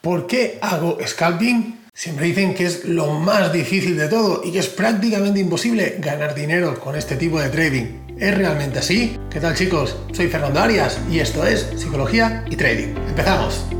¿Por qué hago scalping? Siempre dicen que es lo más difícil de todo y que es prácticamente imposible ganar dinero con este tipo de trading. ¿Es realmente así? ¿Qué tal chicos? Soy Fernando Arias y esto es Psicología y Trading. ¡Empezamos!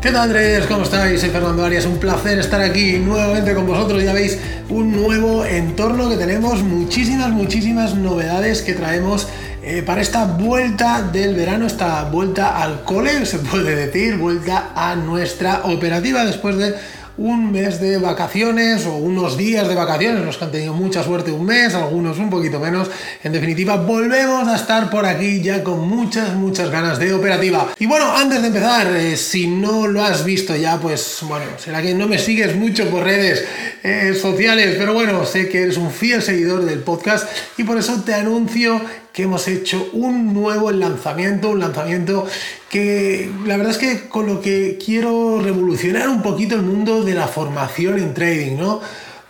¿Qué tal, traders? ¿Cómo estáis? Soy Fernando Arias, un placer estar aquí nuevamente con vosotros. Ya veis, un nuevo entorno que tenemos, muchísimas, muchísimas novedades que traemos eh, para esta vuelta del verano, esta vuelta al cole, se puede decir, vuelta a nuestra operativa después de un mes de vacaciones o unos días de vacaciones, los que han tenido mucha suerte un mes, algunos un poquito menos. En definitiva, volvemos a estar por aquí ya con muchas, muchas ganas de operativa. Y bueno, antes de empezar, eh, si no lo has visto ya, pues bueno, será que no me sigues mucho por redes eh, sociales, pero bueno, sé que eres un fiel seguidor del podcast y por eso te anuncio que hemos hecho un nuevo lanzamiento, un lanzamiento que la verdad es que con lo que quiero revolucionar un poquito el mundo de la formación en trading, ¿no?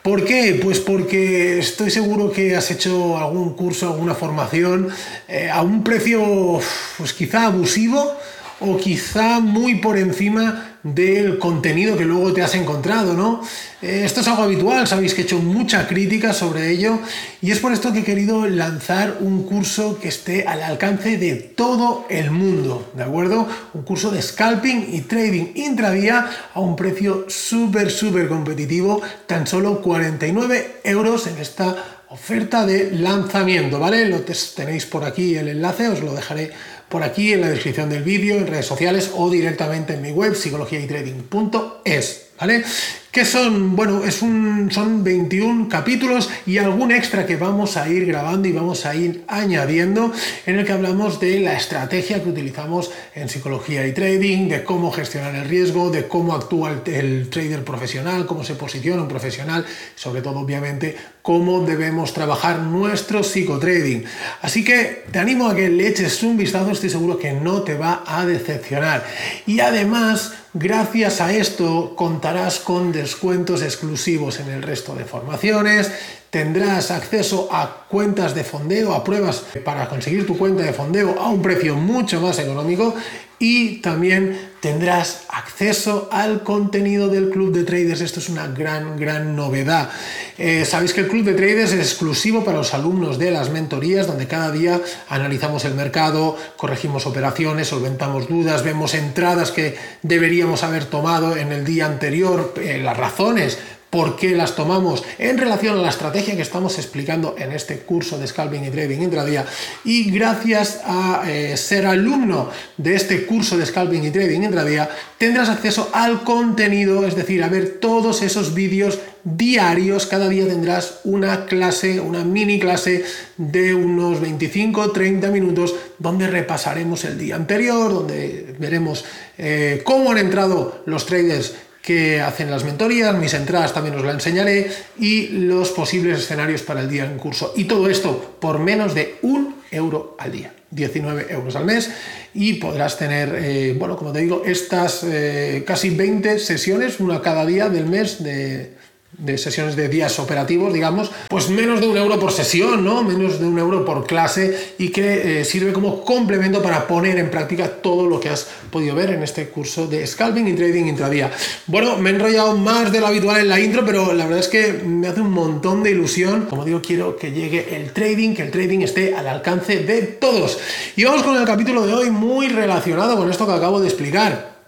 ¿Por qué? Pues porque estoy seguro que has hecho algún curso, alguna formación eh, a un precio pues quizá abusivo o quizá muy por encima del contenido que luego te has encontrado, ¿no? Eh, esto es algo habitual, sabéis que he hecho mucha crítica sobre ello y es por esto que he querido lanzar un curso que esté al alcance de todo el mundo, ¿de acuerdo? Un curso de scalping y trading intradía a un precio súper, súper competitivo, tan solo 49 euros en esta oferta de lanzamiento, ¿vale? Lo tenéis por aquí el enlace, os lo dejaré por aquí en la descripción del vídeo, en redes sociales o directamente en mi web psicologiaytrading.es. ¿Vale? Que son, bueno, es un, son 21 capítulos y algún extra que vamos a ir grabando y vamos a ir añadiendo en el que hablamos de la estrategia que utilizamos en psicología y trading, de cómo gestionar el riesgo, de cómo actúa el, el trader profesional, cómo se posiciona un profesional, sobre todo obviamente cómo debemos trabajar nuestro psicotrading. Así que te animo a que le eches un vistazo, estoy seguro que no te va a decepcionar. Y además, gracias a esto contarás con descuentos exclusivos en el resto de formaciones, tendrás acceso a cuentas de fondeo, a pruebas para conseguir tu cuenta de fondeo a un precio mucho más económico y también tendrás acceso al contenido del club de traders. Esto es una gran, gran novedad. Eh, sabéis que el club de traders es exclusivo para los alumnos de las mentorías, donde cada día analizamos el mercado, corregimos operaciones, solventamos dudas, vemos entradas que deberíamos haber tomado en el día anterior, eh, las razones por qué las tomamos en relación a la estrategia que estamos explicando en este curso de Scalping y Trading intradía. Y gracias a eh, ser alumno de este curso de Scalping y Trading intradía, tendrás acceso al contenido, es decir, a ver todos esos vídeos diarios. Cada día tendrás una clase, una mini clase de unos 25-30 minutos donde repasaremos el día anterior, donde veremos eh, cómo han entrado los traders que hacen las mentorías, mis entradas también os la enseñaré y los posibles escenarios para el día en curso. Y todo esto por menos de un euro al día. 19 euros al mes y podrás tener, eh, bueno, como te digo, estas eh, casi 20 sesiones, una cada día del mes de, de sesiones de días operativos, digamos, pues menos de un euro por sesión, ¿no? Menos de un euro por clase y que eh, sirve como complemento para poner en práctica todo lo que has podido ver en este curso de scalping y trading intradía. Bueno, me he enrollado más de lo habitual en la intro, pero la verdad es que me hace un montón de ilusión. Como digo, quiero que llegue el trading, que el trading esté al alcance de todos. Y vamos con el capítulo de hoy muy relacionado con esto que acabo de explicar.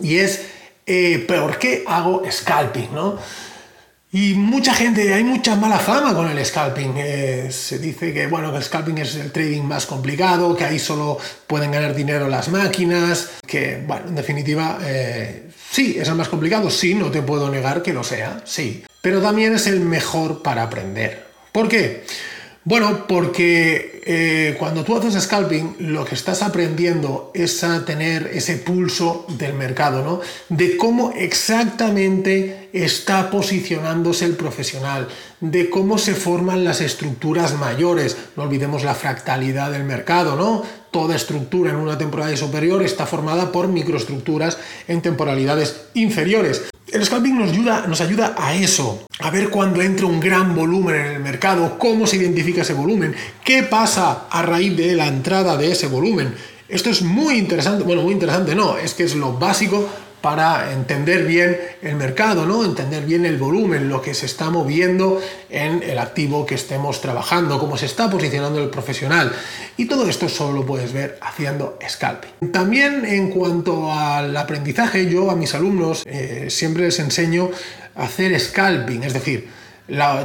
Y es, eh, ¿por qué hago scalping, no? Y mucha gente, hay mucha mala fama con el scalping. Eh, se dice que, bueno, el scalping es el trading más complicado, que ahí solo pueden ganar dinero las máquinas, que, bueno, en definitiva, eh, sí, es el más complicado, sí, no te puedo negar que lo sea, sí. Pero también es el mejor para aprender. ¿Por qué? Bueno, porque eh, cuando tú haces scalping, lo que estás aprendiendo es a tener ese pulso del mercado, ¿no? De cómo exactamente está posicionándose el profesional, de cómo se forman las estructuras mayores. No olvidemos la fractalidad del mercado, ¿no? Toda estructura en una temporalidad superior está formada por microestructuras en temporalidades inferiores. El scalping nos ayuda, nos ayuda a eso, a ver cuando entra un gran volumen en el mercado, cómo se identifica ese volumen, qué pasa a raíz de la entrada de ese volumen. Esto es muy interesante, bueno, muy interesante no, es que es lo básico para entender bien el mercado, ¿no? entender bien el volumen, lo que se está moviendo en el activo que estemos trabajando, cómo se está posicionando el profesional. Y todo esto solo lo puedes ver haciendo scalping. También en cuanto al aprendizaje, yo a mis alumnos eh, siempre les enseño a hacer scalping, es decir,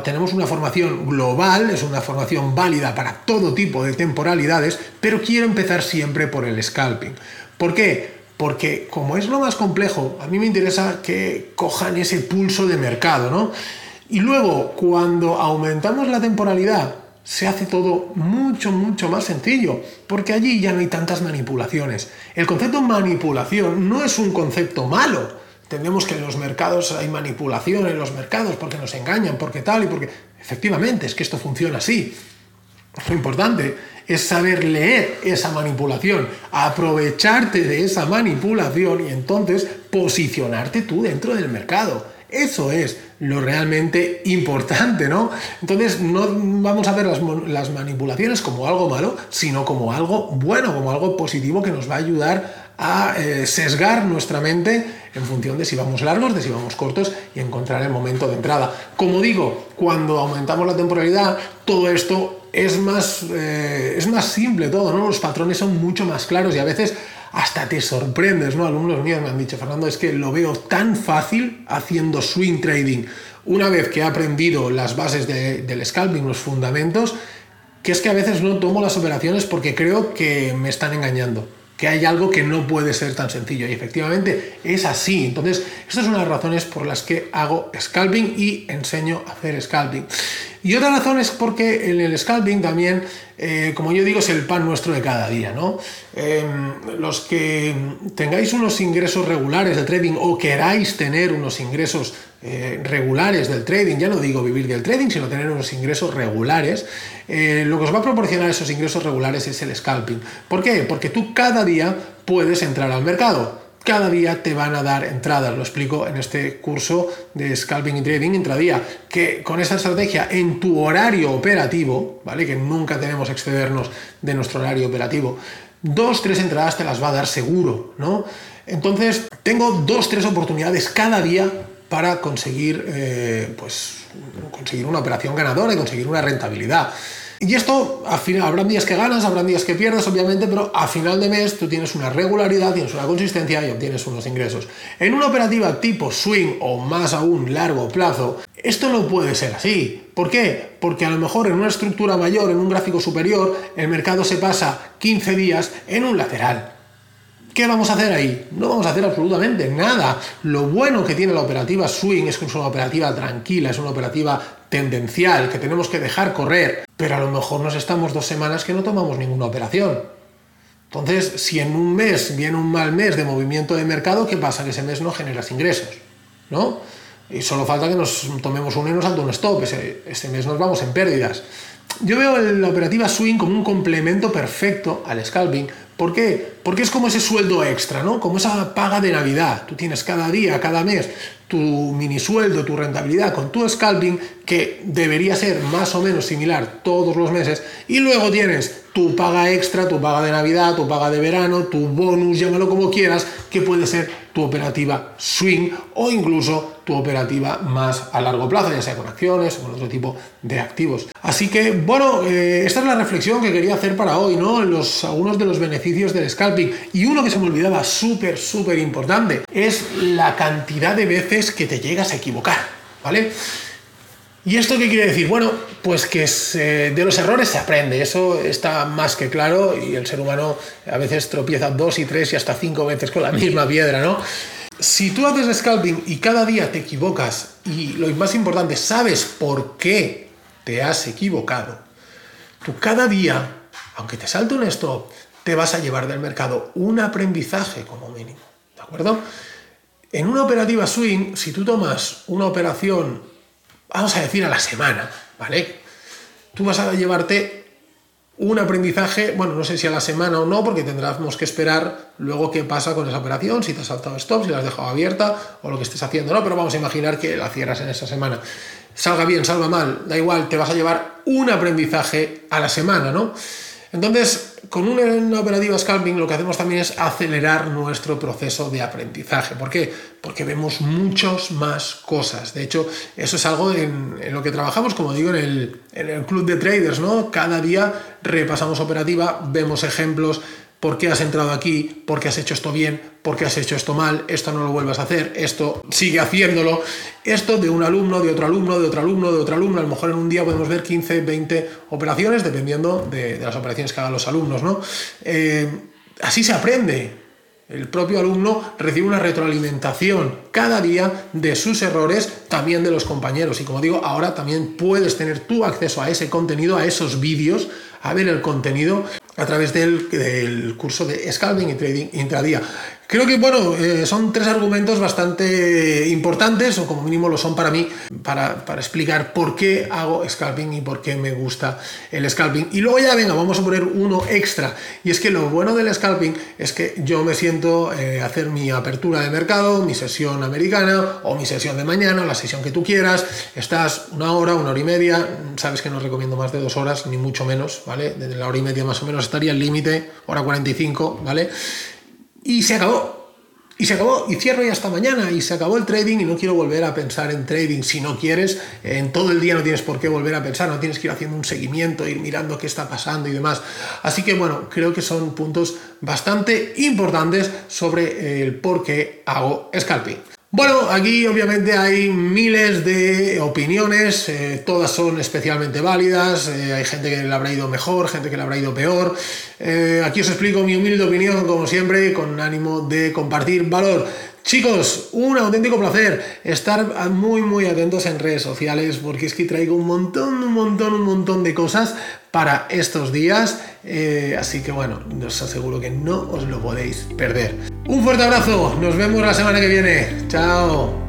tenemos una formación global, es una formación válida para todo tipo de temporalidades, pero quiero empezar siempre por el scalping. ¿Por qué? porque como es lo más complejo, a mí me interesa que cojan ese pulso de mercado, ¿no? Y luego, cuando aumentamos la temporalidad, se hace todo mucho, mucho más sencillo, porque allí ya no hay tantas manipulaciones. El concepto manipulación no es un concepto malo. Entendemos que en los mercados hay manipulación en los mercados porque nos engañan, porque tal y porque... Efectivamente, es que esto funciona así. Lo importante es saber leer esa manipulación, aprovecharte de esa manipulación y entonces posicionarte tú dentro del mercado. Eso es lo realmente importante, ¿no? Entonces no vamos a ver las, manipulaciones como algo malo, sino como algo bueno, como algo positivo que nos va a ayudar a eh, sesgar nuestra mente en función de si vamos largos, de si vamos cortos y encontrar el momento de entrada. Como digo, cuando aumentamos la temporalidad, todo esto es más, eh, es más simple todo, ¿no? Los patrones son mucho más claros y a veces hasta te sorprendes, ¿no? Alumnos míos me han dicho, Fernando, es que lo veo tan fácil haciendo swing trading. Una vez que he aprendido las bases del scalping, los fundamentos, que es que a veces no tomo las operaciones porque creo que me están engañando que hay algo que no puede ser tan sencillo. Y efectivamente es así. Entonces, estas son las razones por las que hago scalping y enseño a hacer scalping. Y otra razón es porque en el scalping también, eh, como yo digo, es el pan nuestro de cada día. ¿no? Em, los que tengáis unos ingresos regulares del trading o queráis tener unos ingresos eh, regulares del trading, ya no digo vivir del trading, sino tener unos ingresos regulares, eh, lo que os va a proporcionar esos ingresos regulares es el scalping. ¿Por qué? Porque tú cada día puedes entrar al mercado cada día te van a dar entradas. Lo explico en este curso de Scalping y Trading intradía, que con esta estrategia en tu horario operativo, ¿vale? Que nunca tenemos excedernos de nuestro horario operativo, dos, tres entradas te las va a dar seguro, ¿no? Entonces, tengo dos, tres oportunidades cada día para conseguir, eh, pues, conseguir una operación ganadora y conseguir una rentabilidad. Y esto, al final, habrán días que ganas, habrán días que pierdes, obviamente, pero a final de mes tú tienes una regularidad, tienes una consistencia y obtienes unos ingresos. En una operativa tipo swing o más aún largo plazo, esto no puede ser así. ¿Por qué? Porque a lo mejor en una estructura mayor, en un gráfico superior, el mercado se pasa 15 días en un lateral. ¿Qué vamos a hacer ahí? No vamos a hacer absolutamente nada. Lo bueno que tiene la operativa swing es que es una operativa tranquila, es una operativa tendencial que tenemos que dejar correr, pero a lo mejor nos estamos dos semanas que no tomamos ninguna operación. Entonces, si en un mes viene un mal mes de movimiento de mercado, ¿qué pasa? Que ese mes no generas ingresos, ¿no? Y solo falta que nos tomemos uno y nos salta un stop, ese, ese mes nos vamos en pérdidas. Yo veo la operativa swing como un complemento perfecto al scalping. ¿Por qué? Porque es como ese sueldo extra, ¿no? Como esa paga de Navidad. Tú tienes cada día, cada mes, tu mini sueldo, tu rentabilidad con tu scalping, que debería ser más o menos similar todos los meses, y luego tienes tu paga extra, tu paga de Navidad, tu paga de verano, tu bonus, llámalo como quieras, que puede ser tu operativa swing o incluso tu operativa más a largo plazo, ya sea con acciones o con otro tipo de activos. Así que, bueno, eh, esta es la reflexión que quería hacer para hoy, ¿no? Los, algunos de los beneficios del scalping. Y uno que se me olvidaba súper, súper importante es la cantidad de veces que te llegas a equivocar, ¿vale? ¿Y esto qué quiere decir? Bueno, pues que de los errores se aprende, eso está más que claro y el ser humano a veces tropieza dos y tres y hasta cinco veces con la misma piedra, ¿no? Si tú haces scalping y cada día te equivocas y lo más importante, sabes por qué te has equivocado, tú cada día aunque te salte un stop, te vas a llevar del mercado un aprendizaje como mínimo. ¿De acuerdo? En una operativa swing, si tú tomas una operación, vamos a decir a la semana, ¿vale? Tú vas a llevarte un aprendizaje, bueno, no sé si a la semana o no, porque tendremos que esperar luego qué pasa con esa operación, si te has saltado stop, si la has dejado abierta o lo que estés haciendo, ¿no? Pero vamos a imaginar que la cierras en esa semana. Salga bien, salga mal, da igual, te vas a llevar un aprendizaje a la semana, ¿no? Entonces, con una, operativa scalping lo que hacemos también es acelerar nuestro proceso de aprendizaje. ¿Por qué? Porque vemos muchas más cosas. De hecho, eso es algo en, lo que trabajamos, como digo, en el, en el club de traders, ¿no? Cada día repasamos operativa, vemos ejemplos, por qué has entrado aquí, por qué has hecho esto bien, por qué has hecho esto mal, esto no lo vuelvas a hacer, esto sigue haciéndolo. Esto de un alumno, de otro alumno, de otro alumno, de otro alumno. A lo mejor en un día podemos ver 15, 20 operaciones, dependiendo de, las operaciones que hagan los alumnos. ¿no? Eh, así se aprende. El propio alumno recibe una retroalimentación cada día de sus errores, también de los compañeros. Y como digo, ahora también puedes tener tu acceso a ese contenido, a esos vídeos, a ver el contenido a través del, curso de Scalping y Trading Intradía. Creo que, bueno, eh, son tres argumentos bastante importantes, o como mínimo lo son para mí, para, explicar por qué hago scalping y por qué me gusta el scalping. Y luego ya, venga, vamos a poner uno extra. Y es que lo bueno del scalping es que yo me siento eh, hacer mi apertura de mercado, mi sesión americana, o mi sesión de mañana, la sesión que tú quieras. Estás una hora, una hora y media. Sabes que no recomiendo más de dos horas, ni mucho menos, ¿vale? Desde la hora y media más o menos estaría el límite, hora 45, ¿vale? Y se acabó. Y se acabó, y cierro ya hasta mañana, y se acabó el trading y no quiero volver a pensar en trading. Si no quieres, en todo el día no tienes por qué volver a pensar, no tienes que ir haciendo un seguimiento, ir mirando qué está pasando y demás. Así que bueno, creo que son puntos bastante importantes sobre el por qué hago scalping. Bueno, aquí obviamente hay miles de opiniones, eh, todas son especialmente válidas, eh, hay gente que le habrá ido mejor, gente que le habrá ido peor. Eh, aquí os explico mi humilde opinión, como siempre, con ánimo de compartir valor. Chicos, un auténtico placer estar muy muy atentos en redes sociales porque es que traigo un montón, un montón, un montón de cosas para estos días. así que bueno, os aseguro que no os lo podéis perder. Un fuerte abrazo, nos vemos la semana que viene. Chao.